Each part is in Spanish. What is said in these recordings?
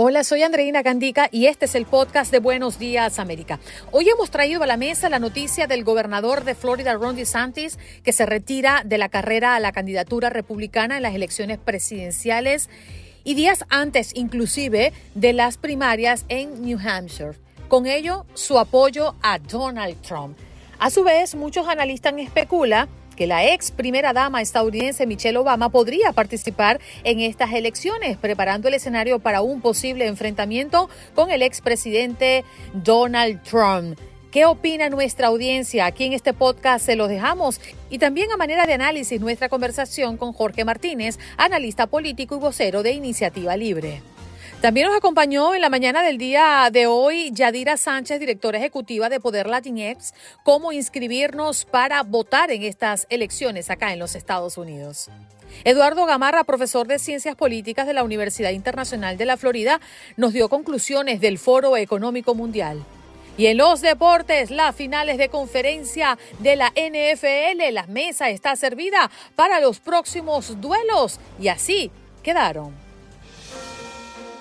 Hola, soy Andreina Gandica y este es el podcast de Buenos Días América. Hoy hemos traído a la mesa la noticia del gobernador de Florida, Ron DeSantis, que se retira de la carrera a la candidatura republicana en las elecciones presidenciales y días antes inclusive de las primarias en New Hampshire. Con ello, su apoyo a Donald Trump. A su vez, muchos analistas especulan que la ex primera dama estadounidense Michelle Obama podría participar en estas elecciones, preparando el escenario para un posible enfrentamiento con el expresidente Donald Trump. ¿Qué opina nuestra audiencia? Aquí en este podcast se los dejamos. Y también a manera de análisis nuestra conversación con Jorge Martínez, analista político y vocero de Iniciativa Libre. También nos acompañó en la mañana del día de hoy Yadira Sánchez, directora ejecutiva de Poder Latinx, cómo inscribirnos para votar en estas elecciones acá en los Estados Unidos. Eduardo Gamarra, profesor de Ciencias Políticas de la Universidad Internacional de la Florida, nos dio conclusiones del Foro Económico Mundial. Y en los deportes, las finales de conferencia de la NFL, la mesa está servida para los próximos duelos y así quedaron.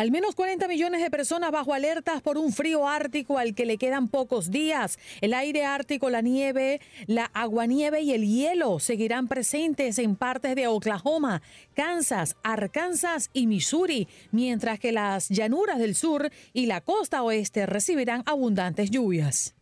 Al menos 40 millones de personas bajo alertas por un frío ártico al que le quedan pocos días. El aire ártico, la nieve, la aguanieve y el hielo seguirán presentes en partes de Oklahoma, Kansas, Arkansas y Missouri, mientras que las llanuras del sur y la costa oeste recibirán abundantes lluvias.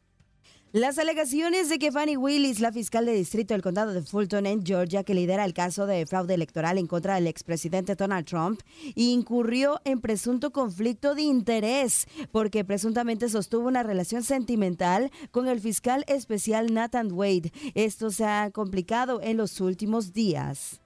Las alegaciones de que Fanny Willis, la fiscal de distrito del condado de Fulton en Georgia, que lidera el caso de fraude electoral en contra del expresidente Donald Trump, incurrió en presunto conflicto de interés porque presuntamente sostuvo una relación sentimental con el fiscal especial Nathan Wade. Esto se ha complicado en los últimos días.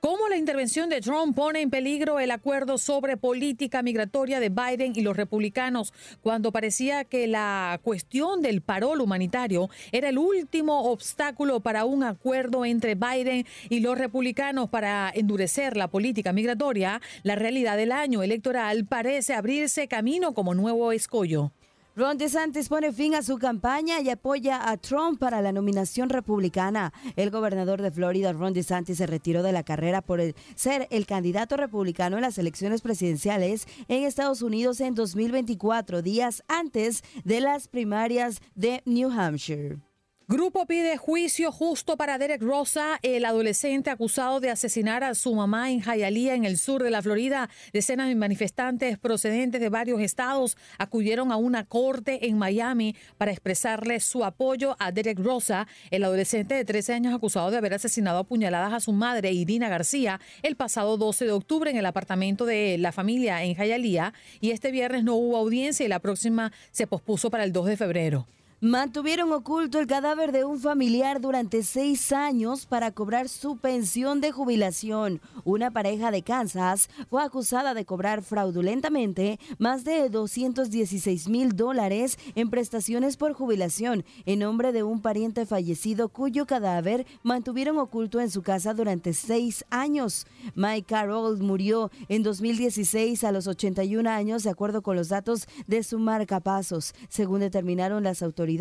¿Cómo la intervención de Trump pone en peligro el acuerdo sobre política migratoria de Biden y los republicanos cuando parecía que la cuestión del parol humanitario era el último obstáculo para un acuerdo entre Biden y los republicanos para endurecer la política migratoria? La realidad del año electoral parece abrirse camino como nuevo escollo. Ron DeSantis pone fin a su campaña y apoya a Trump para la nominación republicana. El gobernador de Florida, Ron DeSantis, se retiró de la carrera por ser el candidato republicano en las elecciones presidenciales en Estados Unidos en 2024, días antes de las primarias de New Hampshire. Grupo pide juicio justo para Derek Rosa, el adolescente acusado de asesinar a su mamá en Hialeah, en el sur de la Florida. Decenas de manifestantes procedentes de varios estados acudieron a una corte en Miami para expresarle su apoyo a Derek Rosa, el adolescente de 13 años acusado de haber asesinado a puñaladas a su madre, Irina García, el pasado 12 de octubre en el apartamento de la familia en Hialeah. Y este viernes no hubo audiencia y la próxima se pospuso para el 2 de febrero. Mantuvieron oculto el cadáver de un familiar durante seis años para cobrar su pensión de jubilación. Una pareja de Kansas fue acusada de cobrar fraudulentamente más de 216 mil dólares en prestaciones por jubilación en nombre de un pariente fallecido cuyo cadáver mantuvieron oculto en su casa durante seis años. Mike Carroll murió en 2016 a los 81 años de acuerdo con los datos de su marcapasos, según determinaron las autoridades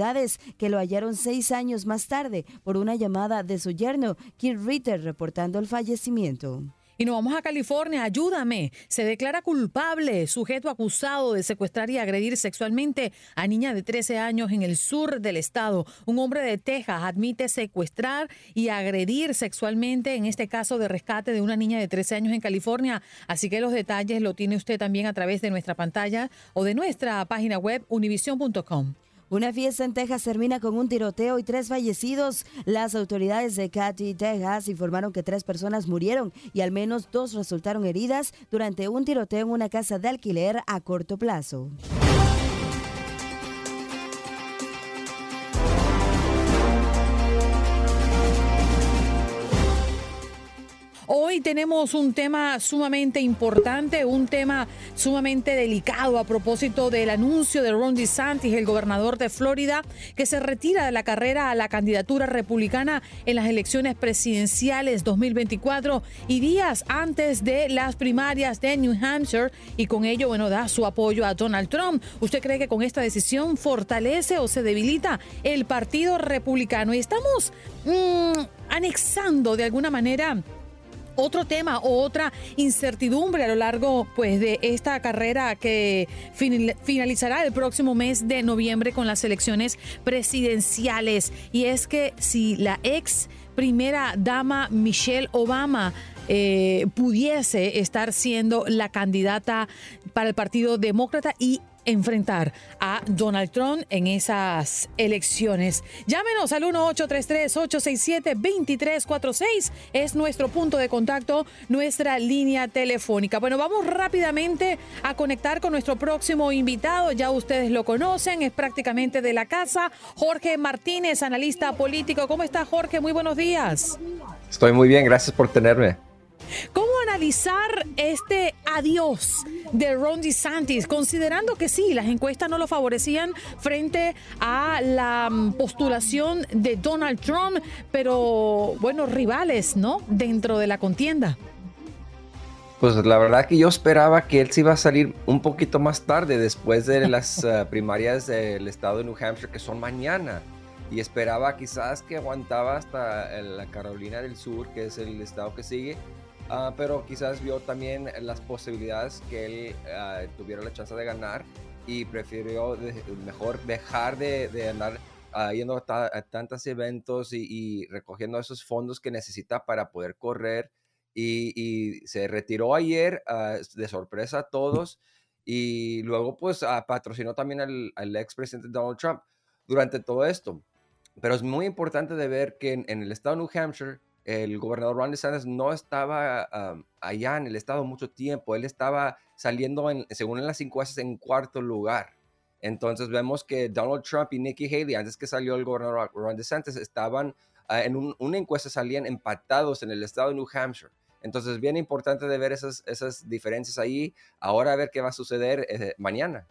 que lo hallaron seis años más tarde por una llamada de su yerno, Keith Ritter, reportando el fallecimiento. Y nos vamos a California, ayúdame. Se declara culpable, sujeto acusado de secuestrar y agredir sexualmente a niña de 13 años en el sur del estado. Un hombre de Texas admite secuestrar y agredir sexualmente, en este caso de rescate de una niña de 13 años en California. Así que los detalles lo tiene usted también a través de nuestra pantalla o de nuestra página web univision.com. Una fiesta en Texas termina con un tiroteo y tres fallecidos. Las autoridades de Katy, Texas, informaron que tres personas murieron y al menos dos resultaron heridas durante un tiroteo en una casa de alquiler a corto plazo. Hoy tenemos un tema sumamente importante, un tema sumamente delicado a propósito del anuncio de Ron DeSantis, el gobernador de Florida, que se retira de la carrera a la candidatura republicana en las elecciones presidenciales 2024 y días antes de las primarias de New Hampshire y con ello, bueno, da su apoyo a Donald Trump. ¿Usted cree que con esta decisión fortalece o se debilita el Partido Republicano? Y estamos mm, anexando de alguna manera otro tema o otra incertidumbre a lo largo pues de esta carrera que finalizará el próximo mes de noviembre con las elecciones presidenciales. Y es que si la ex primera dama Michelle Obama eh, pudiese estar siendo la candidata para el Partido Demócrata y enfrentar a Donald Trump en esas elecciones. Llámenos al 1-833-867-2346. Es nuestro punto de contacto, nuestra línea telefónica. Bueno, vamos rápidamente a conectar con nuestro próximo invitado. Ya ustedes lo conocen, es prácticamente de la casa. Jorge Martínez, analista político. ¿Cómo está Jorge? Muy buenos días. Estoy muy bien, gracias por tenerme. ¿Cómo analizar este adiós de Ron DeSantis, considerando que sí, las encuestas no lo favorecían frente a la mm, postulación de Donald Trump, pero bueno, rivales, ¿no? Dentro de la contienda. Pues la verdad que yo esperaba que él se iba a salir un poquito más tarde, después de las eh, primarias del estado de New Hampshire, que son mañana. Y esperaba quizás que aguantaba hasta la Carolina del Sur, que es el estado que sigue, Ah, pero quizás vio también las posibilidades que él ah, tuviera la chance de ganar y prefirió mejor dejar de, andar uh, yendo a, tantos eventos y, recogiendo esos fondos que necesita para poder correr. Y, se retiró ayer de sorpresa a todos y luego pues patrocinó también al, al expresidente Donald Trump durante todo esto. Pero es muy importante de ver que en, en el estado de New Hampshire el gobernador Ron DeSantis no estaba allá en el estado mucho tiempo. Él estaba saliendo, en, según en las encuestas, en cuarto lugar. Entonces vemos que Donald Trump y Nikki Haley, antes que salió el gobernador Ron DeSantis, estaban ah, en una encuesta, salían empatados en el estado de New Hampshire. Entonces, bien importante de ver esas, esas diferencias ahí. Ahora a ver qué va a suceder eh, mañana.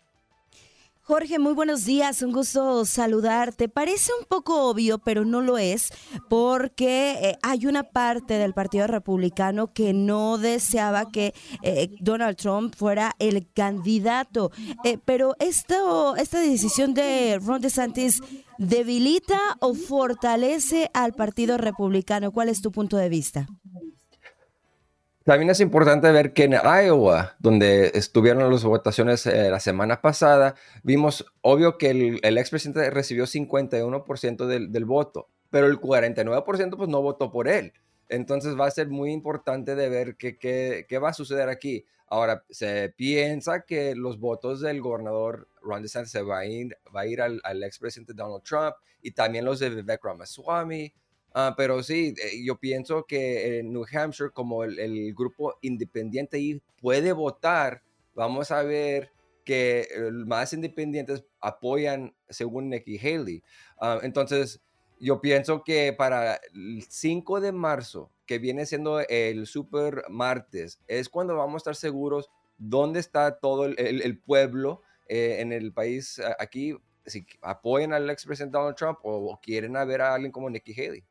Jorge, muy buenos días, un gusto saludarte. Parece un poco obvio, pero no lo es, porque eh, hay una parte del Partido Republicano que no deseaba que eh, Donald Trump fuera el candidato. Eh, pero esto, esta decisión de Ron DeSantis debilita o fortalece al Partido Republicano. ¿Cuál es tu punto de vista? También es importante ver que en Iowa, donde estuvieron las votaciones eh, la semana pasada, vimos, obvio, que el, el expresidente recibió 51% del, del, voto, pero el 49% pues no votó por él. Entonces va a ser muy importante de ver qué, va a suceder aquí. Ahora, se piensa que los votos del gobernador Ron DeSantis se va a ir, va ir al, al expresidente Donald Trump y también los de Vivek Ramaswamy Ah, pero sí, eh, yo pienso que en New Hampshire, como el, grupo independiente ahí puede votar, vamos a ver que más independientes apoyan según Nikki Haley. Ah, entonces, yo pienso que para el 5 de marzo, que viene siendo el super martes, es cuando vamos a estar seguros dónde está todo el, pueblo eh, en el país aquí, si apoyan al expresidente Donald Trump o, quieren ver a alguien como Nikki Haley.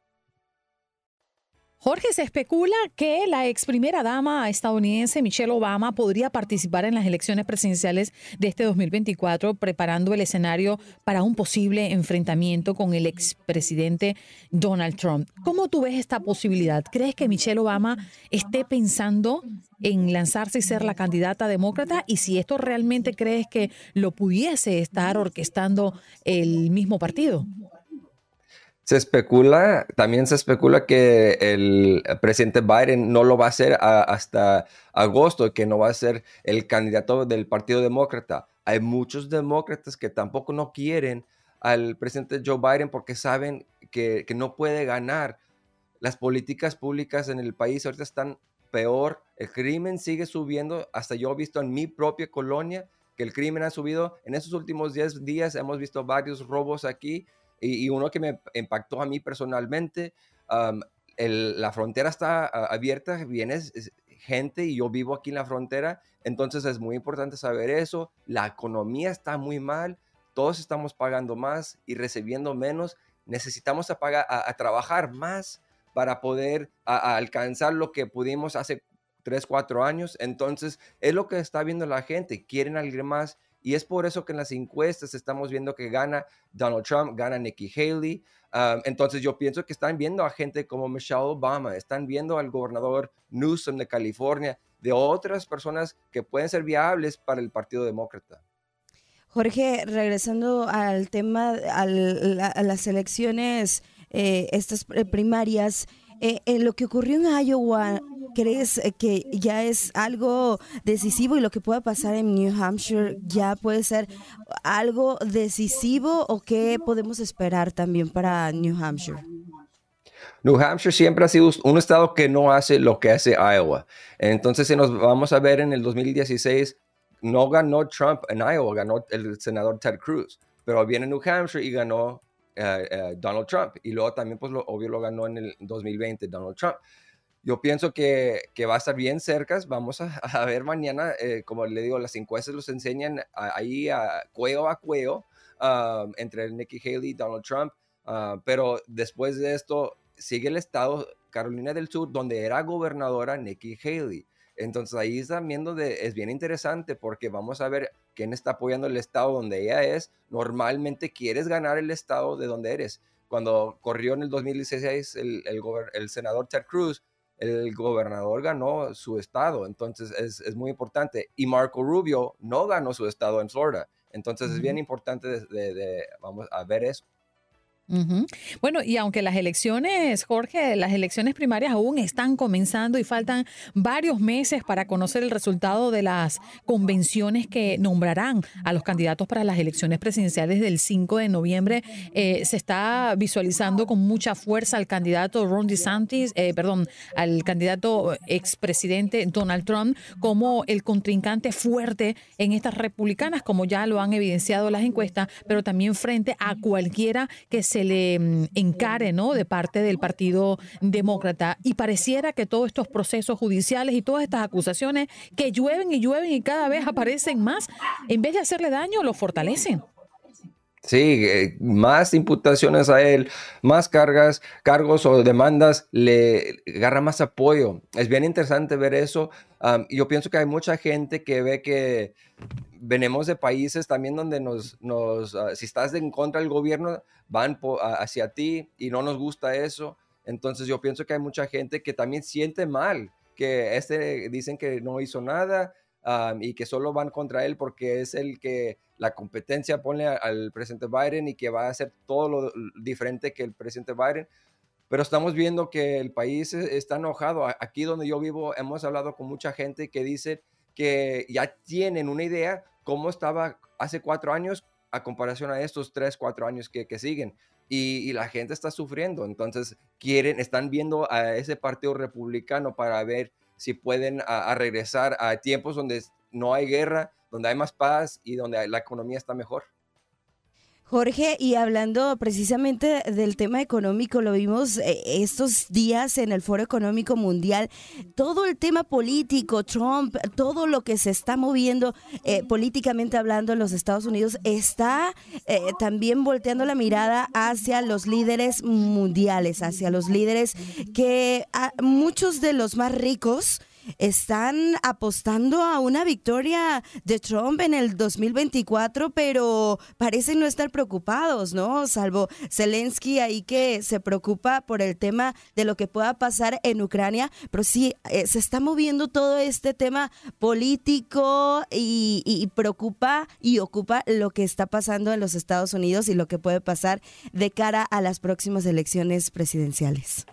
Jorge, se especula que la ex primera dama estadounidense Michelle Obama podría participar en las elecciones presidenciales de este 2024, preparando el escenario para un posible enfrentamiento con el expresidente Donald Trump. ¿Cómo tú ves esta posibilidad? ¿Crees que Michelle Obama esté pensando en lanzarse y ser la candidata demócrata? Y si esto realmente crees que lo pudiese estar orquestando el mismo partido. Se especula, también se especula que el presidente Biden no lo va a hacer hasta agosto, que no va a ser el candidato del Partido Demócrata. Hay muchos demócratas que tampoco no quieren al presidente Joe Biden porque saben que, que no puede ganar. Las políticas públicas en el país ahorita están peor, el crimen sigue subiendo, hasta yo he visto en mi propia colonia que el crimen ha subido. En esos últimos 10 días hemos visto varios robos aquí y, uno que me impactó a mí personalmente, la frontera está abierta, viene gente y yo vivo aquí en la frontera, entonces es muy importante saber eso. La economía está muy mal, todos estamos pagando más y recibiendo menos. Necesitamos a, a, trabajar más para poder alcanzar lo que pudimos hace 3, 4 años. Entonces, es lo que está viendo la gente. Quieren algo más y es por eso que en las encuestas estamos viendo que gana Donald Trump, gana Nikki Haley. Entonces yo pienso que están viendo a gente como Michelle Obama, están viendo al gobernador Newsom de California, de otras personas que pueden ser viables para el Partido Demócrata. Jorge, regresando al tema, a las elecciones, eh, estas primarias, eh, en lo que ocurrió en Iowa, ¿crees eh, que ya es algo decisivo y lo que pueda pasar en New Hampshire ya puede ser algo decisivo o qué podemos esperar también para New Hampshire? New Hampshire siempre ha sido un estado que no hace lo que hace Iowa. Entonces, si nos vamos a ver en el 2016, no ganó Trump en Iowa, ganó el senador Ted Cruz, pero viene New Hampshire y ganó eh, eh, Donald Trump. Y luego también, pues, lo, obvio, lo ganó en el 2020 Donald Trump yo pienso que, que, va a estar bien cerca. Vamos a, ver mañana, eh, como le digo, las encuestas los enseñan ahí a cuello a cuello ah, entre Nikki Haley y Donald Trump. Ah, pero después de esto, sigue el estado Carolina del Sur, donde era gobernadora Nikki Haley. Entonces ahí están viendo, de, es bien interesante porque vamos a ver quién está apoyando el estado donde ella es. Normalmente quieres ganar el estado de donde eres. Cuando corrió en el 2016 el, el, el senador Ted Cruz, el gobernador ganó su estado, entonces es, muy importante. Y Marco Rubio no ganó su estado en Florida, entonces es bien importante de, vamos a ver eso. Bueno, y aunque las elecciones, Jorge, las elecciones primarias aún están comenzando y faltan varios meses para conocer el resultado de las convenciones que nombrarán a los candidatos para las elecciones presidenciales del 5 de noviembre, eh, se está visualizando con mucha fuerza al candidato Ron DeSantis, eh, perdón, al candidato expresidente Donald Trump como el contrincante fuerte en estas republicanas, como ya lo han evidenciado las encuestas, pero también frente a cualquiera que se le mm, encare ¿no? de parte del Partido Demócrata. Y pareciera que todos estos procesos judiciales y todas estas acusaciones que llueven y llueven y cada vez aparecen más, en vez de hacerle daño, lo fortalecen. Sí, eh, más imputaciones a él, más cargas, cargos o demandas, le agarra más apoyo. Es bien interesante ver eso. yo pienso que hay mucha gente que ve que venimos de países también donde nos, nos ah, si estás en contra del gobierno, van hacia ti y no nos gusta eso. Entonces yo pienso que hay mucha gente que también siente mal, que este dicen que no hizo nada y que solo van contra él porque es el que la competencia pone al presidente Biden y que va a hacer todo lo diferente que el presidente Biden. Pero estamos viendo que el país e, está enojado. Aquí donde yo vivo hemos hablado con mucha gente que dice que ya tienen una idea cómo estaba hace cuatro años a comparación a estos tres, cuatro años que, que siguen. Y, la gente está sufriendo. Entonces, quieren, están viendo a ese partido republicano para ver si pueden a, regresar a tiempos donde no hay guerra, donde hay más paz y donde la economía está mejor. Jorge, y hablando precisamente del tema económico, lo vimos eh, estos días en el Foro Económico Mundial, todo el tema político, Trump, todo lo que se está moviendo eh, políticamente hablando en los Estados Unidos, está eh, también volteando la mirada hacia los líderes mundiales, hacia los líderes que muchos de los más ricos, están apostando a una victoria de Trump en el 2024, pero parecen no estar preocupados, ¿no? Salvo Zelensky ahí que se preocupa por el tema de lo que pueda pasar en Ucrania, pero sí, eh, se está moviendo todo este tema político y, y preocupa y ocupa lo que está pasando en los Estados Unidos y lo que puede pasar de cara a las próximas elecciones presidenciales.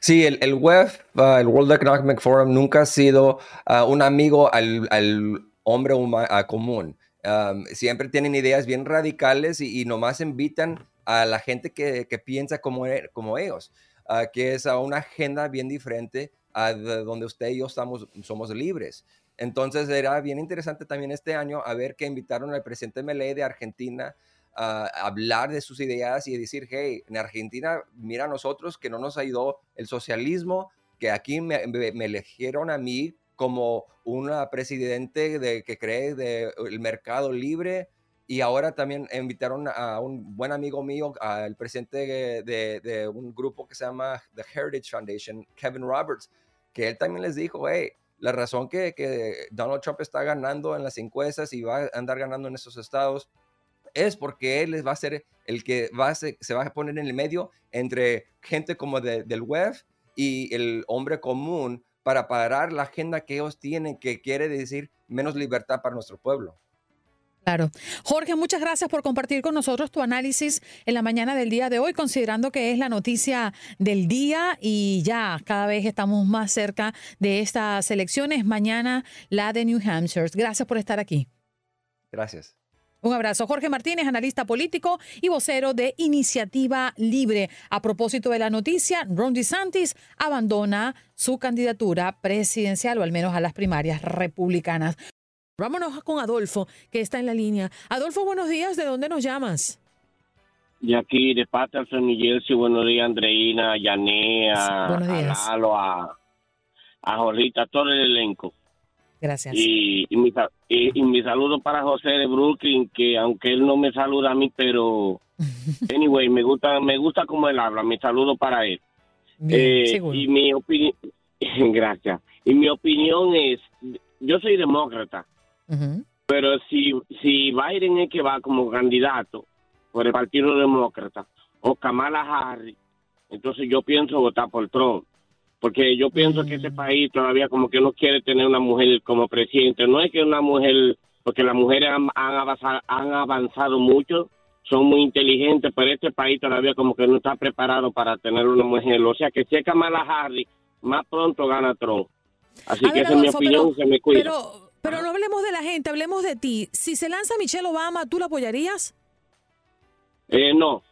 Sí, el, el WEF, uh, el World Economic Forum, nunca ha sido uh, un amigo al, al hombre uh, común. Um, siempre tienen ideas bien radicales y, y, nomás invitan a la gente que, que piensa como, e, como ellos, que es a una agenda bien diferente a donde usted y yo estamos, somos libres. Entonces era bien interesante también este año a ver que invitaron al presidente Milei de Argentina, hablar de sus ideas y decir, hey, en Argentina, mira a nosotros que no nos ayudó el socialismo, que aquí me, eligieron a mí como una presidente de, que cree del mercado libre y ahora también invitaron a un buen amigo mío, al presidente de, un grupo que se llama The Heritage Foundation, Kevin Roberts, que él también les dijo, hey, la razón que, que Donald Trump está ganando en las encuestas y va a andar ganando en esos estados es porque él va a ser el que va se, va a poner en el medio entre gente como del web y el hombre común para parar la agenda que ellos tienen, que quiere decir menos libertad para nuestro pueblo. Claro. Jorge, muchas gracias por compartir con nosotros tu análisis en la mañana del día de hoy, considerando que es la noticia del día y ya cada vez estamos más cerca de estas elecciones. Mañana la de New Hampshire. Gracias por estar aquí. Gracias. Un abrazo. Jorge Martínez, analista político y vocero de Iniciativa Libre. A propósito de la noticia, Ron DeSantis abandona su candidatura presidencial, o al menos a las primarias republicanas. Vámonos con Adolfo, que está en la línea. Adolfo, buenos días. ¿De dónde nos llamas? De aquí, de Patterson, New Jersey. Buenos días, Andreina, Yanea, a Lalo, a, a Jorrita, todo el elenco. Gracias. Y, mi, y, mi, saludo para José de Brooklyn, que aunque él no me saluda a mí, pero anyway, me gusta, me gusta cómo él habla. Mi saludo para él. Eh, y mi opinión, gracias. Y mi opinión es, yo soy demócrata, pero si, si Biden es que va como candidato por el Partido Demócrata o Kamala Harris, entonces yo pienso votar por Trump porque yo pienso que este mm. país todavía como que no quiere tener una mujer como presidente. No es que una mujer, porque las mujeres han, avanzado, han avanzado mucho, son muy inteligentes, pero este país todavía como que no está preparado para tener una mujer. O sea que si es Kamala Harris, más pronto gana Trump. Así que esa es mi opinión, se me cuida. Pero, pero no hablemos de la gente, hablemos de ti. Si se lanza Michelle Obama, ¿tú la apoyarías? Eh, no.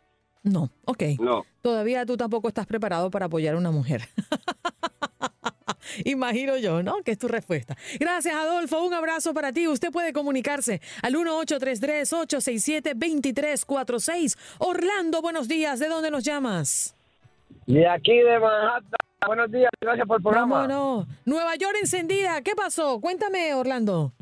No, ok. No. Todavía tú tampoco estás preparado para apoyar a una mujer. Imagino yo, ¿no? Que es tu respuesta. Gracias, Adolfo. Un abrazo para ti. Usted puede comunicarse al 1833-867-2346. Orlando, buenos días. ¿De dónde nos llamas? De aquí, de Manhattan. Buenos días. Gracias por el programa. No, no. Nueva York encendida. ¿Qué pasó? Cuéntame, Orlando.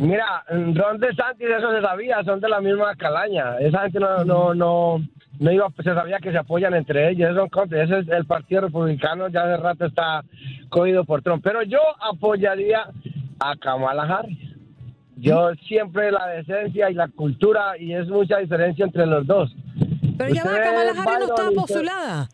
Mira, Ron Santis, eso se sabía, son de la misma calaña. Esa gente no, no, no, no iba, se sabía que se apoyan entre ellos. Ese es el Partido Republicano, ya de rato está cogido por Trump. Pero yo apoyaría a Kamala Harris. Yo siempre la decencia y la cultura, y es mucha diferencia entre los dos. Pero ya va, Kamala Harris no está postulada.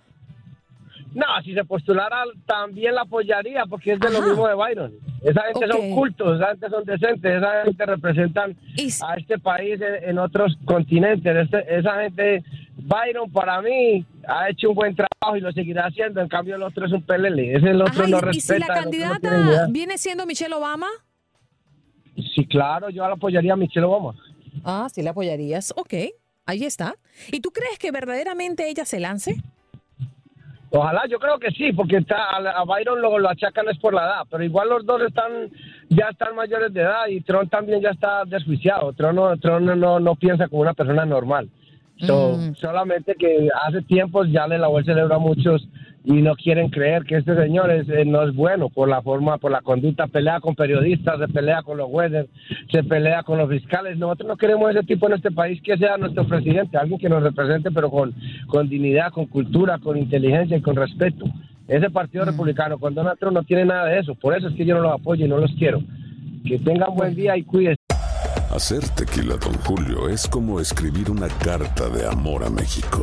No, si se postulara también la apoyaría porque es de lo mismo de Byron. Esa gente son cultos, esa gente son decentes, esa gente representan a este país en, otros continentes. Este, esa gente, Byron para mí ha hecho un buen trabajo y lo seguirá haciendo. En cambio el otro es un pelele, ese el otro no respeta. ¿Y si la candidata viene siendo Michelle Obama? Sí, claro, yo la apoyaría a Michelle Obama. Ah, sí la apoyarías. Ok, ahí está. ¿Y tú crees que verdaderamente ella se lance? Ojalá, yo creo que sí, porque está, a Byron lo, lo achacan es por la edad, pero igual los dos están ya están mayores de edad y Trump también ya está desjuiciado. Trump no, Trump no, no, piensa como una persona normal. Mm. Solamente que hace tiempo ya le lavó el cerebro a muchos y no quieren creer que este señor es, eh, no es bueno por la forma, por la conducta, pelea con periodistas, se pelea con los jueces, se pelea con los fiscales. Nosotros no queremos ese tipo en este país que sea nuestro presidente, alguien que nos represente, pero con, con dignidad, con cultura, con inteligencia y con respeto. Ese partido mm. republicano con Donald Trump no tiene nada de eso, por eso es que yo no los apoyo y no los quiero. Que tengan buen día y cuídense. Hacer tequila, don Julio, es como escribir una carta de amor a México.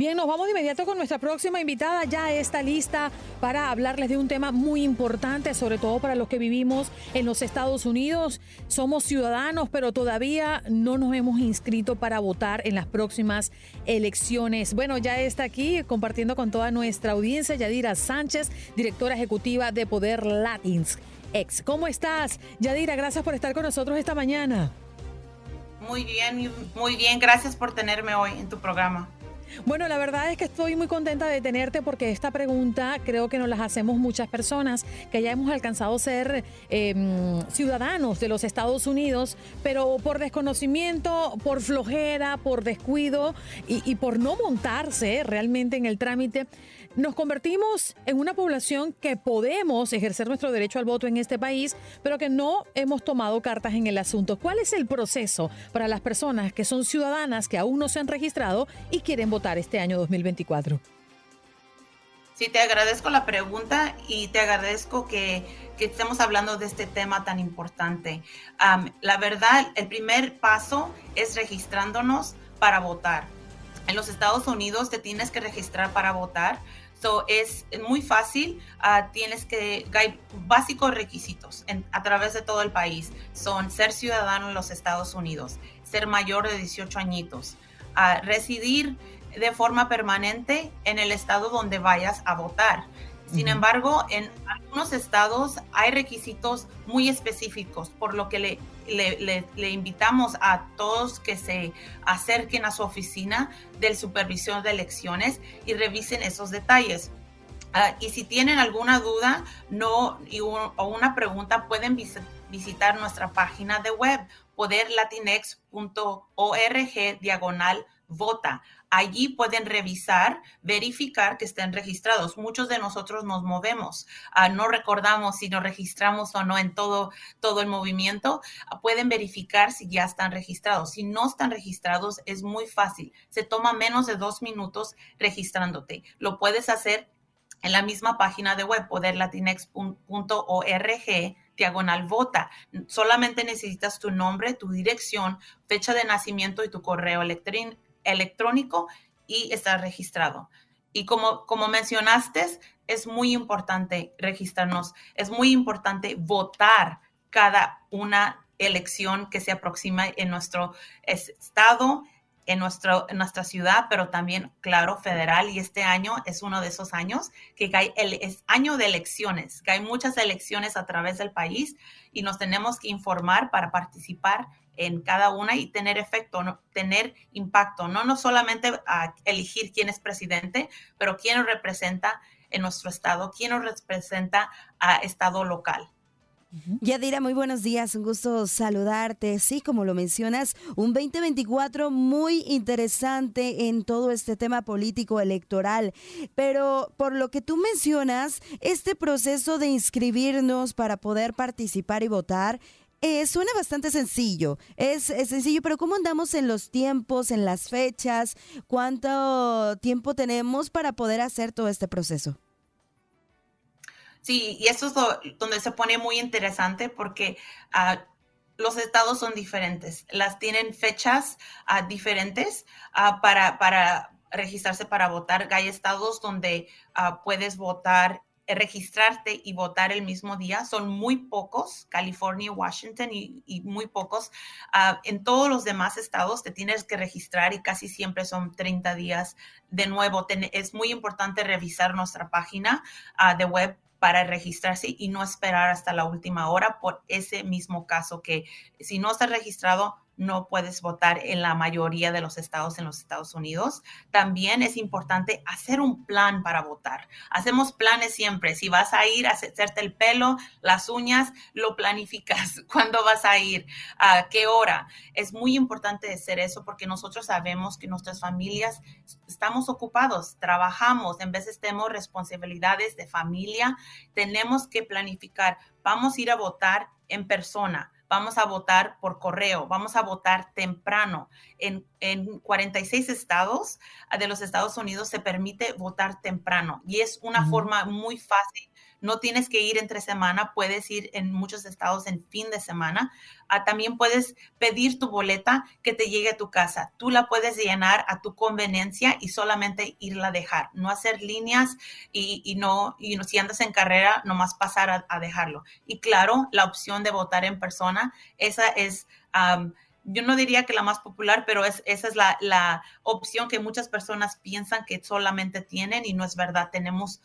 Bien, nos vamos de inmediato con nuestra próxima invitada. Ya está lista para hablarles de un tema muy importante, sobre todo para los que vivimos en los Estados Unidos. Somos ciudadanos, pero todavía no nos hemos inscrito para votar en las próximas elecciones. Bueno, ya está aquí compartiendo con toda nuestra audiencia Yadira Sánchez, directora ejecutiva de Poder Latins. Ex. ¿Cómo estás? Yadira, gracias por estar con nosotros esta mañana. Muy bien, muy bien. Gracias por tenerme hoy en tu programa. Bueno, la verdad es que estoy muy contenta de tenerte porque esta pregunta creo que nos las hacemos muchas personas que ya hemos alcanzado a ser em, ciudadanos de los Estados Unidos, pero por desconocimiento, por flojera, por descuido y, y por no montarse realmente en el trámite, nos convertimos en una población que podemos ejercer nuestro derecho al voto en este país, pero que no hemos tomado cartas en el asunto. ¿Cuál es el proceso para las personas que son ciudadanas que aún no se han registrado y quieren votar este año 2024? Sí, te agradezco la pregunta y te agradezco que, estemos hablando de este tema tan importante. la verdad, el primer paso es registrándonos para votar. En los Estados Unidos te tienes que registrar para votar So, es muy fácil, uh, tienes que, hay básicos requisitos a través de todo el país. Son ser ciudadano en los Estados Unidos, ser mayor de 18 añitos, uh, residir de forma permanente en el estado donde vayas a votar. Sin embargo, en algunos estados hay requisitos muy específicos, por lo que le le, invitamos a todos que se acerquen a su oficina del supervisión de elecciones y revisen esos detalles. Ah, y si tienen alguna duda no, o una pregunta, pueden visitar nuestra página de web poderlatinex.org diagonal vota. Allí pueden revisar, verificar que estén registrados. Muchos de nosotros nos movemos, ah, no recordamos si nos registramos o no en todo, todo el movimiento. Pueden verificar si ya están registrados. Si no están registrados, es muy fácil. Se toma menos de dos minutos registrándote. Lo puedes hacer en la misma página de web, poderlatinex.org diagonal vota. Solamente necesitas tu nombre, tu dirección, fecha de nacimiento y tu correo electrónico electrónico y está registrado. Y como, como mencionaste, es muy importante registrarnos, es muy importante votar cada una elección que se aproxima en nuestro estado, en, nuestro, en nuestra ciudad, pero también, claro, federal. Y este año es uno de esos años que hay el es año de elecciones, que hay muchas elecciones a través del país y nos tenemos que informar para participar en cada una y tener efecto, tener impacto, no, no solamente a elegir quién es presidente, pero quién nos representa en nuestro estado, quién nos representa a estado local. Yadira, muy buenos días, un gusto saludarte. Sí, como lo mencionas, un 2024 muy interesante en todo este tema político electoral. Pero por lo que tú mencionas, este proceso de inscribirnos para poder participar y votar eh, suena bastante sencillo. Es, sencillo, pero ¿cómo andamos en los tiempos, en las fechas? ¿Cuánto tiempo tenemos para poder hacer todo este proceso? Sí, y eso es donde se pone muy interesante porque ah, los estados son diferentes. Las tienen fechas ah, diferentes ah, para, para registrarse para votar. Hay estados donde puedes votar registrarte y votar el mismo día son muy pocos, California, Washington y, muy pocos. Ah, en todos los demás estados te tienes que registrar y casi siempre son 30 días. De nuevo, es muy importante revisar nuestra página ah, de web para registrarse y no esperar hasta la última hora por ese mismo caso que si no estás registrado, no puedes votar en la mayoría de los estados en los Estados Unidos. También es importante hacer un plan para votar. Hacemos planes siempre. Si vas a ir a hacerte el pelo, las uñas, lo planificas. ¿Cuándo vas a ir? ¿A qué hora? Es muy importante hacer eso porque nosotros sabemos que nuestras familias estamos ocupados, trabajamos, en veces tenemos responsabilidades de familia, tenemos que planificar. Vamos a ir a votar en persona vamos a votar por correo, vamos a votar temprano. En, en 46 estados de los Estados Unidos se permite votar temprano y es una forma muy fácil no tienes que ir entre semana, puedes ir en muchos estados en fin de semana. Ah, también puedes pedir tu boleta que te llegue a tu casa. Tú la puedes llenar a tu conveniencia y solamente irla a dejar. No hacer líneas y, no, y si andas en carrera, nomás pasar a, dejarlo. Y claro, la opción de votar en persona, esa es yo no diría que la más popular, pero es, esa es la, opción que muchas personas piensan que solamente tienen y no es verdad. Tenemos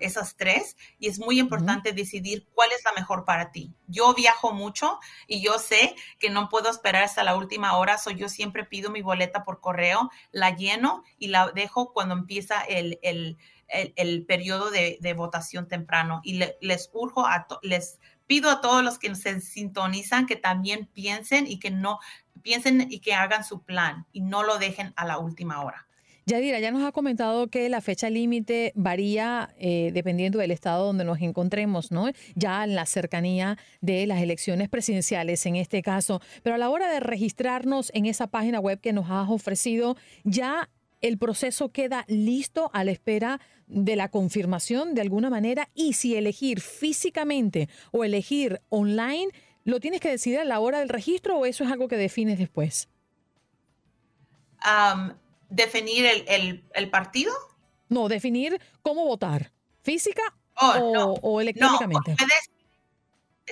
esas tres y es muy importante decidir cuál es la mejor para ti. Yo viajo mucho y yo sé que no puedo esperar hasta la última hora, so yo siempre pido mi boleta por correo, la lleno y la dejo cuando empieza el, el, periodo de, votación temprano y les urjo a les pido a todos los que se sintonizan que también piensen y que no piensen y que hagan su plan y no lo dejen a la última hora. Yadira, ya nos ha comentado que la fecha límite varía eh, dependiendo del estado donde nos encontremos, ¿no? Ya en la cercanía de las elecciones presidenciales en este caso. Pero a la hora de registrarnos en esa página web que nos has ofrecido, ya el proceso queda listo a la espera de la confirmación de alguna manera y si elegir físicamente o elegir online, ¿lo tienes que decidir a la hora del registro o eso es algo que defines después? ¿Definir el, partido? No, definir cómo votar, física oh, o, electrónicamente.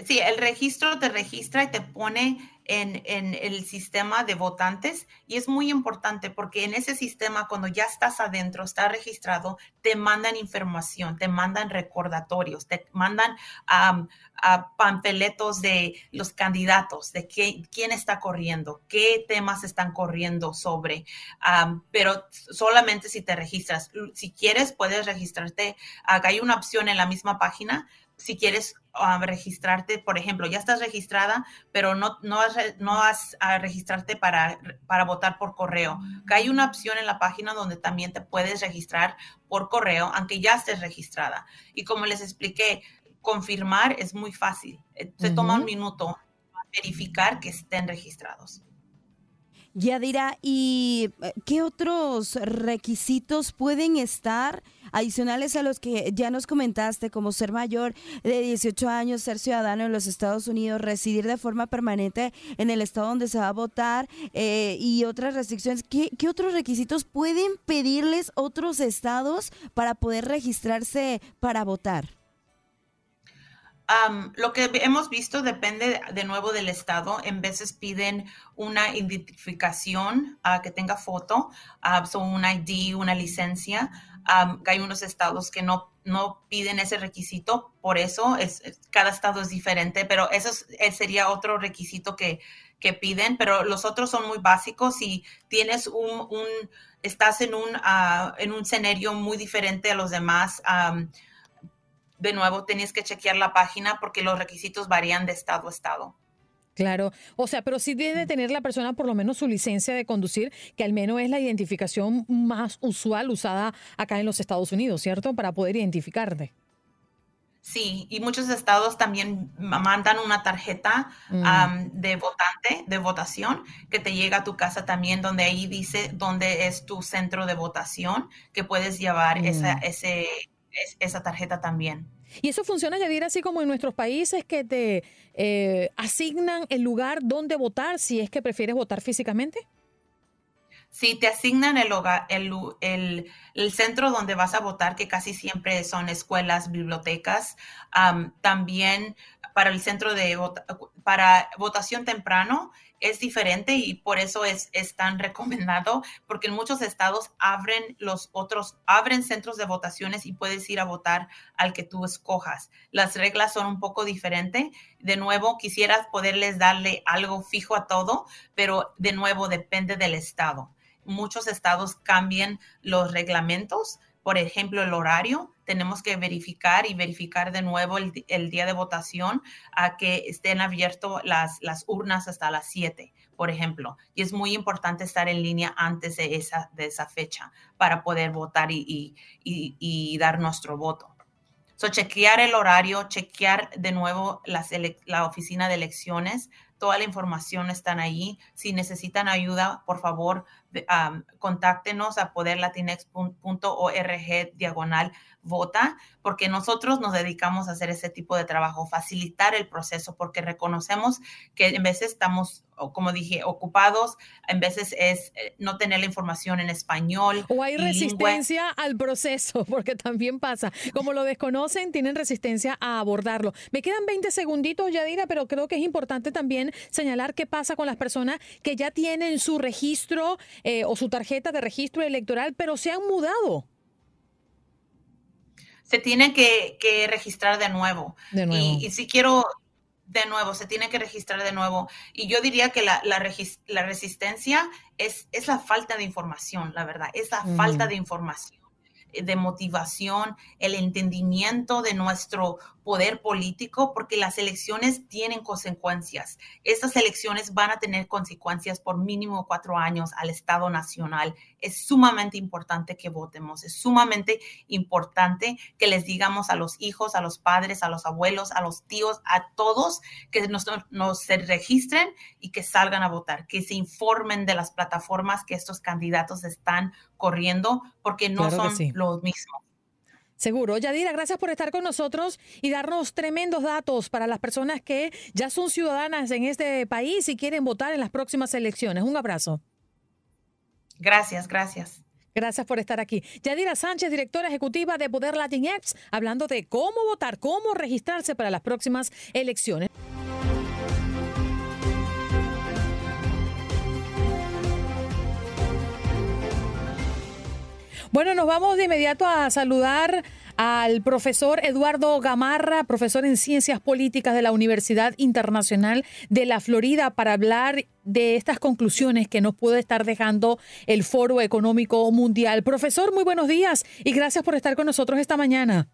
sí, el registro te registra y te pone en, el sistema de votantes y es muy importante porque en ese sistema cuando ya estás adentro, está registrado, te mandan información, te mandan recordatorios, te mandan a panfletos de los candidatos, de qué, quién está corriendo, qué temas están corriendo sobre, pero solamente si te registras. Si quieres, puedes registrarte. Acá hay una opción en la misma página si quieres um, registrarte, por ejemplo, ya estás registrada, pero no, no, vas, no vas a registrarte para, para votar por correo. hay una opción en la página donde también te puedes registrar por correo, aunque ya estés registrada. Y como les expliqué, confirmar es muy fácil. Eh, se toma un minuto verificar que estén registrados. Yadira, ¿y eh, qué otros requisitos pueden estar adicionales a los que ya nos comentaste, como ser mayor de 18 años, ser ciudadano en los Estados Unidos, residir de forma permanente en el estado donde se va a votar eh, y otras restricciones? ¿Qué, ¿Qué otros requisitos pueden pedirles otros estados para poder registrarse para votar? Lo que hemos visto depende de nuevo del estado. En veces piden una identificación uh, que tenga foto, uh, son un ID, una licencia. hay unos estados que no, no piden ese requisito, por eso es, cada estado es diferente, pero eso eh, sería otro requisito que, que, piden, pero los otros son muy básicos. Si tienes un, un estás en un, en un escenario muy diferente a los demás, de nuevo tenías que chequear la página porque los requisitos varían de estado a estado. Claro, o sea, pero sí debe tener la persona por lo menos su licencia de conducir, que al menos es la identificación más usual usada acá en los Estados Unidos, ¿cierto? Para poder identificarte. Sí, y muchos estados también mandan una tarjeta mm. de votante, de votación, que te llega a tu casa también, donde ahí dice dónde es tu centro de votación, que puedes llevar esa, mm. Ese, esa tarjeta también. Y eso funciona, Yadira, así como en nuestros países que te eh, asignan el lugar donde votar si es que prefieres votar físicamente. Si te asignan el, el, el, centro donde vas a votar, que casi siempre son escuelas, bibliotecas, también para el centro de para votación temprano es diferente y por eso es, es, tan recomendado, porque en muchos estados abren los otros, abren centros de votaciones y puedes ir a votar al que tú escojas. Las reglas son un poco diferentes. De nuevo, quisieras poderles darle algo fijo a todo, pero de nuevo depende del estado muchos estados cambien los reglamentos, por ejemplo, el horario, tenemos que verificar y verificar de nuevo el, día de votación a que estén abiertas las, las urnas hasta las 7, por ejemplo. Y es muy importante estar en línea antes de esa, de esa fecha para poder votar y, y, dar nuestro voto. So, chequear el horario, chequear de nuevo las la oficina de elecciones, toda la información está ahí. Si necesitan ayuda, por favor, contáctenos a poderlatinex.org diagonal vota, porque nosotros nos dedicamos a hacer ese tipo de trabajo, facilitar el proceso, porque reconocemos que en veces estamos, como dije, ocupados, en veces es eh, no tener la información en español. O hay resistencia al proceso, porque también pasa. Como lo desconocen, tienen resistencia a abordarlo. Me quedan 20 segunditos, Yadira, pero creo que es importante también señalar qué pasa con las personas que ya tienen su registro eh, o su tarjeta de registro electoral, pero se han mudado se tiene que, registrar de nuevo. Y, si quiero, de nuevo, se tiene que registrar de nuevo. Y yo diría que la, la, resistencia es, es, la falta de información, la verdad, es la falta de información de motivación, el entendimiento de nuestro poder político, porque las elecciones tienen consecuencias. Estas elecciones van a tener consecuencias por mínimo cuatro años al Estado Nacional. Es sumamente importante que votemos, es sumamente importante que les digamos a los hijos, a los padres, a los abuelos, a los tíos, a todos que nos, nos se registren y que salgan a votar, que se informen de las plataformas que estos candidatos están corriendo, porque no son los mismos. Seguro. Yadira, gracias por estar con nosotros y darnos tremendos datos para las personas que ya son ciudadanas en este país y quieren votar en las próximas elecciones. Un abrazo. Gracias, gracias. Gracias por estar aquí. Yadira Sánchez, directora ejecutiva de Poder Latinx, hablando de cómo votar, cómo registrarse para las próximas elecciones. Bueno, nos vamos de inmediato a saludar al profesor Eduardo Gamarra, profesor en Ciencias Políticas de la Universidad Internacional de la Florida, para hablar de estas conclusiones que nos puede estar dejando el Foro Económico Mundial. Profesor, muy buenos días y gracias por estar con nosotros esta mañana.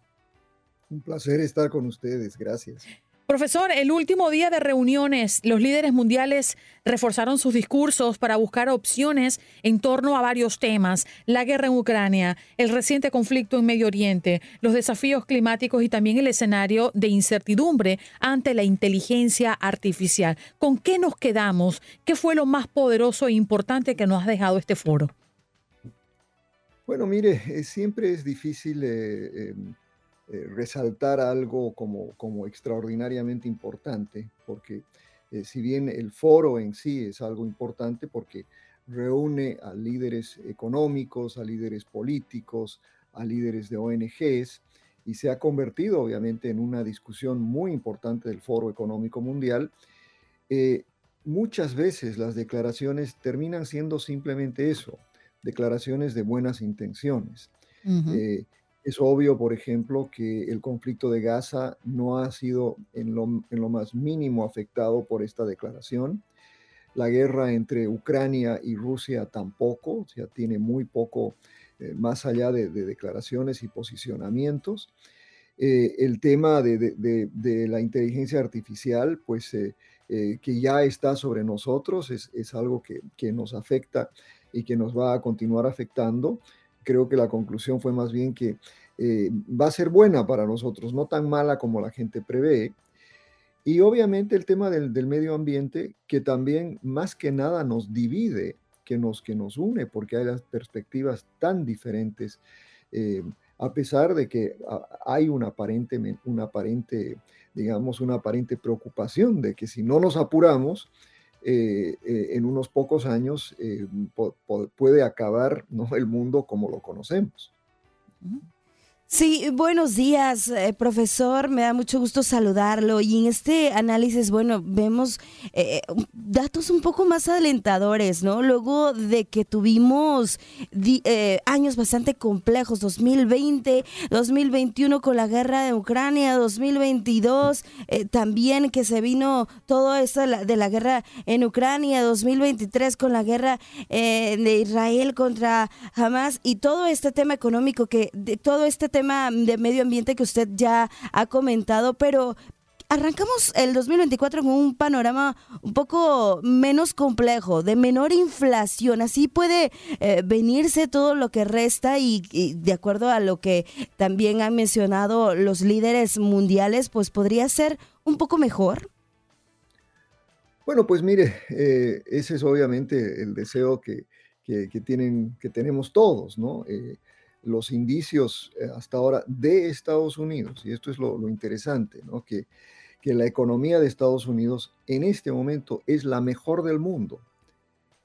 Un placer estar con ustedes, gracias. Profesor, el último día de reuniones, los líderes mundiales reforzaron sus discursos para buscar opciones en torno a varios temas, la guerra en Ucrania, el reciente conflicto en Medio Oriente, los desafíos climáticos y también el escenario de incertidumbre ante la inteligencia artificial. ¿Con qué nos quedamos? ¿Qué fue lo más poderoso e importante que nos ha dejado este foro? Bueno, mire, eh, siempre es difícil eh, em, eh, resaltar algo como, como extraordinariamente importante, porque eh, si bien el foro en sí es algo importante porque reúne a líderes económicos, a líderes políticos, a líderes de ONGs, y se ha convertido obviamente en una discusión muy importante del Foro Económico Mundial, eh, muchas veces las declaraciones terminan siendo simplemente eso, declaraciones de buenas intenciones. Es obvio, por ejemplo, que el conflicto de Gaza no ha sido en lo, más mínimo afectado por esta declaración. La guerra entre Ucrania y Rusia tampoco, o sea, tiene muy poco eh, más allá de, declaraciones y posicionamientos. Eh, el tema de, la inteligencia artificial, pues eh, que ya está sobre nosotros, es, algo que, que, nos afecta y que nos va a continuar afectando creo que la conclusión fue más bien que eh, va a ser buena para nosotros, no tan mala como la gente prevé. Y obviamente el tema del, medio ambiente, que también más que nada nos divide, que nos, que nos une, porque hay las perspectivas tan diferentes, eh, a pesar de que hay una aparente, una aparente, digamos, una aparente preocupación de que si no nos apuramos, eh, en unos pocos años puede acabar ¿no? el mundo como lo conocemos. Sí, buenos días, eh, profesor. Me da mucho gusto saludarlo. Y en este análisis, bueno, vemos eh, datos un poco más alentadores, ¿no? Luego de que tuvimos eh, años bastante complejos, 2020, 2021 con la guerra de Ucrania, 2022 también que se vino todo esto de la, guerra en Ucrania, 2023 con la guerra de Israel contra Hamas y todo este tema económico que, de, todo este tema de medio ambiente que usted ya ha comentado, pero arrancamos el 2024 con un panorama un poco menos complejo, de menor inflación. Así puede eh, venirse todo lo que resta y, de acuerdo a lo que también han mencionado los líderes mundiales, pues podría ser un poco mejor. Bueno, pues mire, eh, ese es obviamente el deseo que, tienen, que tenemos todos, ¿no? Eh, los indicios eh, hasta ahora de Estados Unidos, y esto es lo, interesante, que, que la economía de Estados Unidos en este momento es la mejor del mundo.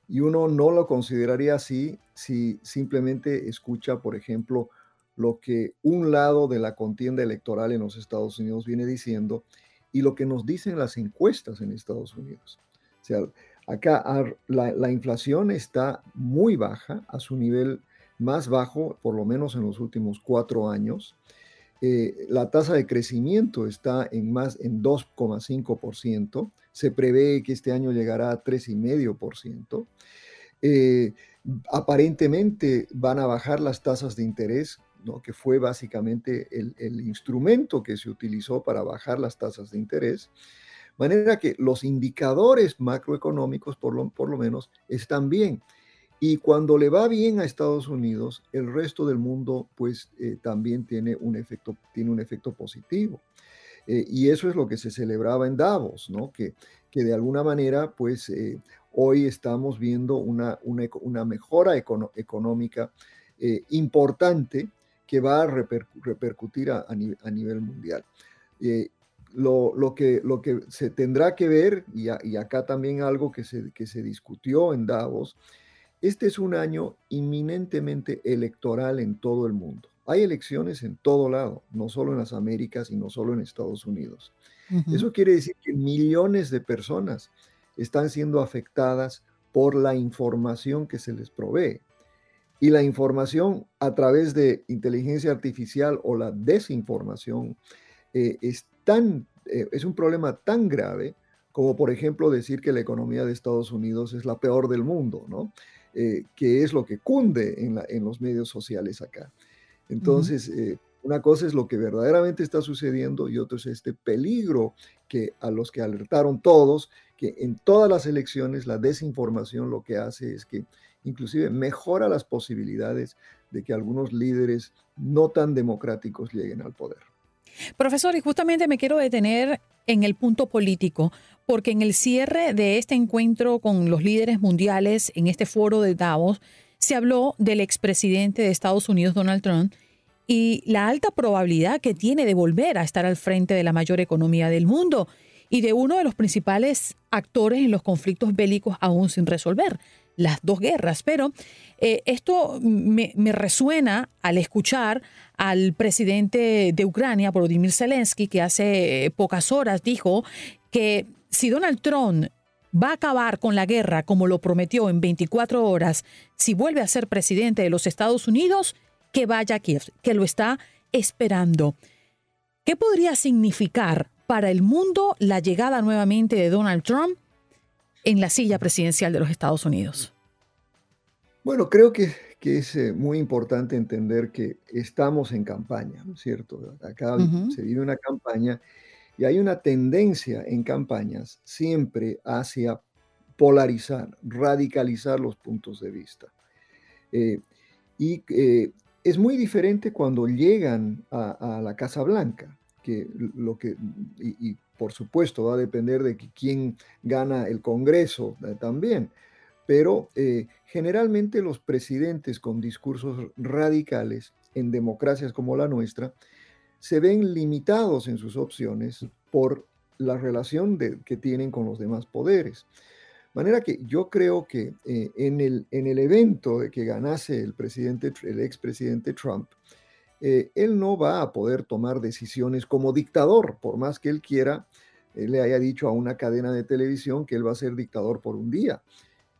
Y uno no lo consideraría así si simplemente escucha, por ejemplo, lo que un lado de la contienda electoral en los Estados Unidos viene diciendo y lo que nos dicen las encuestas en Estados Unidos. O sea, acá la, la inflación está muy baja a su nivel más bajo, por lo menos en los últimos cuatro años. Eh, la tasa de crecimiento está en más en 2,5%. Se prevé que este año llegará a 3,5%. Eh, aparentemente van a bajar las tasas de interés, ¿no? que fue básicamente el, instrumento que se utilizó para bajar las tasas de interés. Manera que los indicadores macroeconómicos, por lo, por lo menos, están bien. Y cuando le va bien a Estados Unidos, el resto del mundo pues eh, también tiene un efecto, tiene un efecto positivo. Eh, y eso es lo que se celebraba en Davos, ¿no? Que, que de alguna manera pues eh, hoy estamos viendo una, una, mejora económica importante que va a repercutir a, nivel mundial. Lo, lo, que, lo que se tendrá que ver, y, y acá también algo que se, que se discutió en Davos, este es un año inminentemente electoral en todo el mundo. Hay elecciones en todo lado, no solo en las Américas y no solo en Estados Unidos. Eso quiere decir que millones de personas están siendo afectadas por la información que se les provee. Y la información a través de inteligencia artificial o la desinformación eh, es, tan, eh, es un problema tan grave como por ejemplo decir que la economía de Estados Unidos es la peor del mundo, ¿no? Eh, que es lo que cunde en, los medios sociales acá. Entonces, eh, una cosa es lo que verdaderamente está sucediendo y otra es este peligro que a los que alertaron todos, que en todas las elecciones la desinformación lo que hace es que inclusive mejora las posibilidades de que algunos líderes no tan democráticos lleguen al poder. Profesor, y justamente me quiero detener en el punto político, porque en el cierre de este encuentro con los líderes mundiales en este foro de Davos, se habló del expresidente de Estados Unidos, Donald Trump, y la alta probabilidad que tiene de volver a estar al frente de la mayor economía del mundo y de uno de los principales actores en los conflictos bélicos aún sin resolver, las dos guerras. Pero eh, esto me, resuena al escuchar al presidente de Ucrania, Volodymyr Zelensky, que hace pocas horas dijo que si Donald Trump va a acabar con la guerra como lo prometió en 24 horas, si vuelve a ser presidente de los Estados Unidos, que vaya a Kiev, que lo está esperando. ¿Qué podría significar para el mundo la llegada nuevamente de Donald Trump en la silla presidencial de los Estados Unidos? Bueno, creo que, es eh, muy importante entender que estamos en campaña, ¿no es cierto? Acá se vive una campaña y hay una tendencia en campañas siempre hacia polarizar, radicalizar los puntos de vista. Eh, y eh, es muy diferente cuando llegan a, la Casa Blanca, que lo que, y, por supuesto va a depender de quién gana el Congreso eh, también, pero eh, generalmente los presidentes con discursos radicales en democracias como la nuestra se ven limitados en sus opciones por la relación que tienen con los demás poderes. De manera que yo creo que eh, en, el, en el evento de que ganase el, presidente, el expresidente Trump, él no va a poder tomar decisiones como dictador, por más que él quiera, le haya dicho a una cadena de televisión que él va a ser dictador por un día.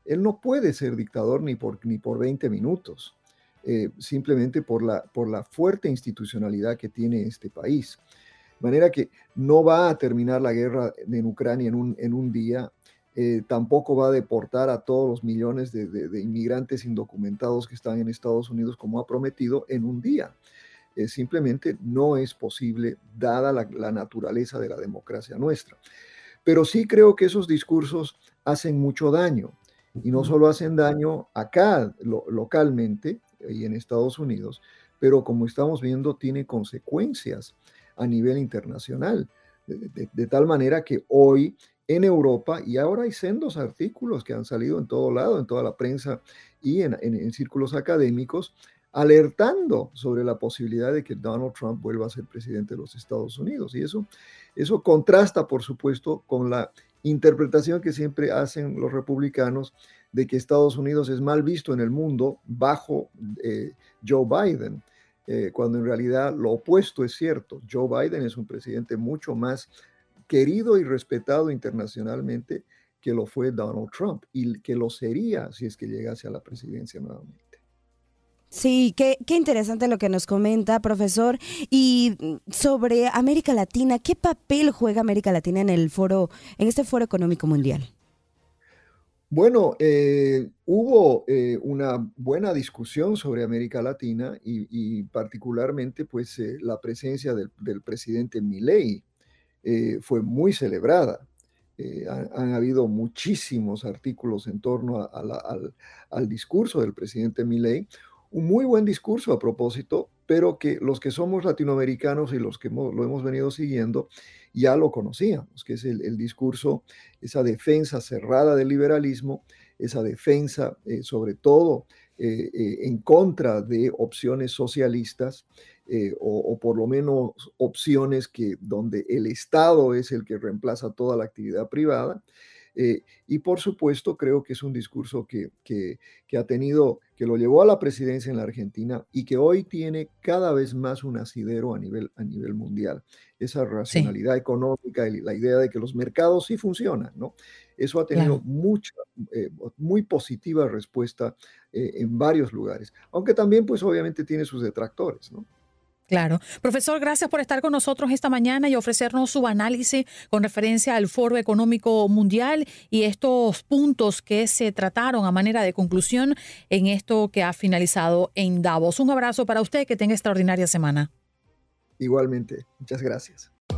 Él no puede ser dictador ni por, ni por 20 minutos, eh, simplemente por la, por la fuerte institucionalidad que tiene este país. De manera que no va a terminar la guerra en Ucrania en un, en un día, eh, tampoco va a deportar a todos los millones de, inmigrantes indocumentados que están en Estados Unidos como ha prometido en un día. Eh, simplemente no es posible dada la, naturaleza de la democracia nuestra. Pero sí creo que esos discursos hacen mucho daño y no solo hacen daño acá localmente y en Estados Unidos, pero como estamos viendo tiene consecuencias a nivel internacional, de, tal manera que hoy en Europa, y ahora hay sendos artículos que han salido en todo lado, en toda la prensa y en, círculos académicos, alertando sobre la posibilidad de que Donald Trump vuelva a ser presidente de los Estados Unidos. Y eso, eso contrasta, por supuesto, con la interpretación que siempre hacen los republicanos de que Estados Unidos es mal visto en el mundo bajo eh, Joe Biden. Eh, cuando en realidad lo opuesto es cierto. Joe Biden es un presidente mucho más querido y respetado internacionalmente que lo fue Donald Trump y que lo sería si es que llegase a la presidencia nuevamente. Sí, qué, qué, interesante lo que nos comenta, profesor. Y sobre América Latina, ¿qué papel juega América Latina en el foro, en este foro económico mundial? Bueno, eh, hubo eh, una buena discusión sobre América Latina y, particularmente pues eh, la presencia del, presidente Milei fue muy celebrada. Han, habido muchísimos artículos en torno al, al, discurso del presidente Milei, un muy buen discurso a propósito, pero que los que somos latinoamericanos y los que lo hemos venido siguiendo, ya lo conocíamos, que es el, discurso, esa defensa cerrada del liberalismo, esa defensa eh, sobre todo eh, eh, en contra de opciones socialistas o, o, por lo menos opciones que donde el Estado es el que reemplaza toda la actividad privada. Eh, y por supuesto, creo que es un discurso que, que, ha tenido, que lo llevó a la presidencia en la Argentina y que hoy tiene cada vez más un asidero a nivel, a nivel mundial. Esa racionalidad económica la idea de que los mercados sí funcionan, ¿no? Eso ha tenido mucha, eh, muy positiva respuesta eh, en varios lugares, aunque también, pues obviamente tiene sus detractores, ¿no? Claro. Profesor, gracias por estar con nosotros esta mañana y ofrecernos su análisis con referencia al Foro Económico Mundial y estos puntos que se trataron a manera de conclusión en esto que ha finalizado en Davos. Un abrazo para usted, que tenga extraordinaria semana. Igualmente, muchas gracias.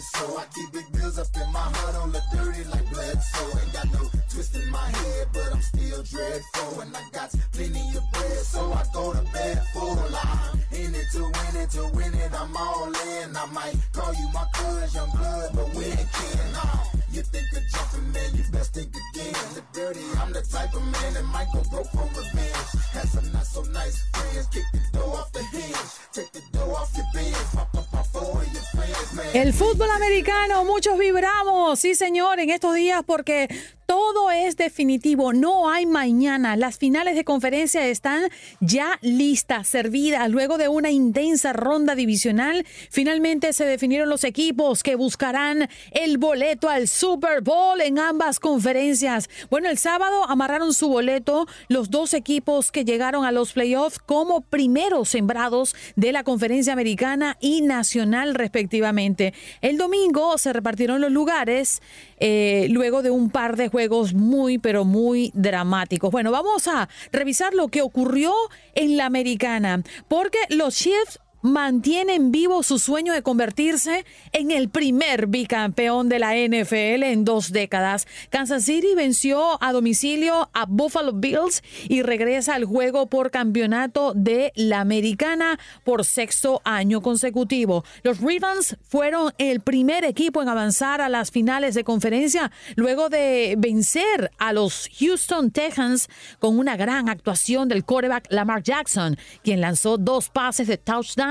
So. I keep big bills up in my heart on the dirty like blood. So ain't got no twist in my head, but I'm still dreadful. And I got plenty of bread, so I go to bed full. I'm in it to win it, to win it, I'm all in. I might call you my cuz, young blood, but we ain't kin. You think of jumping, man, you best think again. The dirty, I'm the type of man that might go broke for revenge. Had some not so nice friends, kick the door off the hinge, take the door off your bed, pop up my four your friends, man. El fútbol americano, muchos vibramos, sí señor, en estos días porque todo es definitivo, no hay mañana. Las finales de conferencia están ya listas, servidas. Luego de una intensa ronda divisional, finalmente se definieron los equipos que buscarán el boleto al Super Bowl en ambas conferencias. Bueno, el sábado amarraron su boleto los dos equipos que llegaron a los playoffs como primeros sembrados de la conferencia americana y nacional respectivamente. El domingo se repartieron los lugares eh, luego de un par de juegos muy, pero muy dramáticos. Bueno, vamos a revisar lo que ocurrió en la americana, porque los Chiefs mantienen vivo su sueño de convertirse en el primer bicampeón de la NFL en dos décadas. Kansas City venció a domicilio a Buffalo Bills y regresa al juego por campeonato de la americana por sexto año consecutivo. Los Ravens fueron el primer equipo en avanzar a las finales de conferencia luego de vencer a los Houston Texans con una gran actuación del quarterback Lamar Jackson, quien lanzó dos pases de touchdown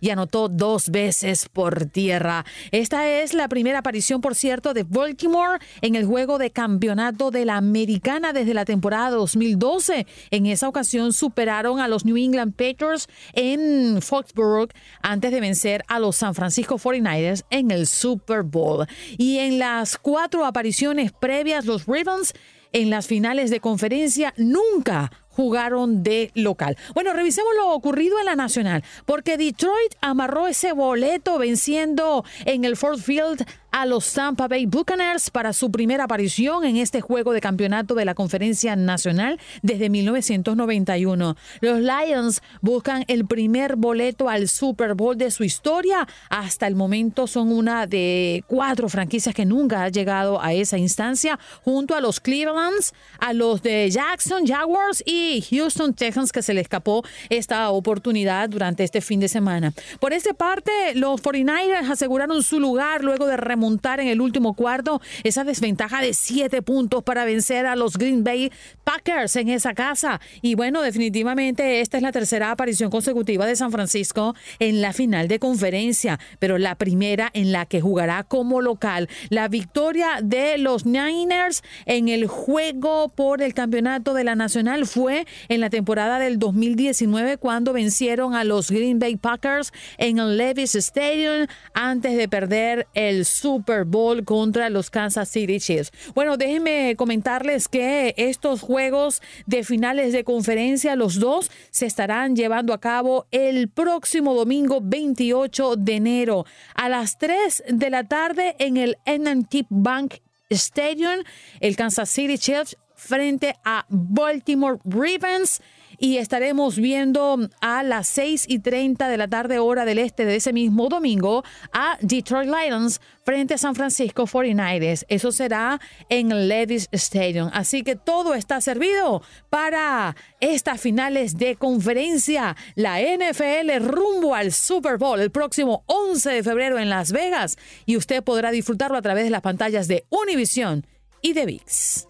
y anotó dos veces por tierra. Esta es la primera aparición, por cierto, de Baltimore en el juego de campeonato de la Americana desde la temporada 2012. En esa ocasión superaron a los New England Patriots en Foxborough antes de vencer a los San Francisco 49ers en el Super Bowl. Y en las cuatro apariciones previas, los Ravens en las finales de conferencia nunca jugaron de local. Bueno, revisemos lo ocurrido en la Nacional, porque Detroit amarró ese boleto venciendo en el Ford Field a los Tampa Bay Buccaneers para su primera aparición en este juego de campeonato de la Conferencia Nacional desde 1991. Los Lions buscan el primer boleto al Super Bowl de su historia. Hasta el momento son una de cuatro franquicias que nunca ha llegado a esa instancia, junto a los Clevelands, a los de Jackson Jaguars y Houston Texans que se le escapó esta oportunidad durante este fin de semana. Por esta parte, los 49ers aseguraron su lugar luego de montar en el último cuarto esa desventaja de siete puntos para vencer a los Green Bay Packers en esa casa. Y bueno, definitivamente esta es la tercera aparición consecutiva de San Francisco en la final de conferencia, pero la primera en la que jugará como local. La victoria de los Niners en el juego por el campeonato de la Nacional fue en la temporada del 2019 cuando vencieron a los Green Bay Packers en el Levis Stadium antes de perder el Super Bowl contra los Kansas City Chiefs. Bueno, déjenme comentarles que estos juegos de finales de conferencia, los dos, se estarán llevando a cabo el próximo domingo 28 de enero a las 3 de la tarde en el NNT Bank Stadium, el Kansas City Chiefs frente a Baltimore Ravens y estaremos viendo a las 6 y 30 de la tarde hora del este de ese mismo domingo a Detroit Lions frente a San Francisco 49ers. Eso será en Levis Stadium. Así que todo está servido para estas finales de conferencia. La NFL rumbo al Super Bowl el próximo 11 de febrero en Las Vegas y usted podrá disfrutarlo a través de las pantallas de Univision y de VIX.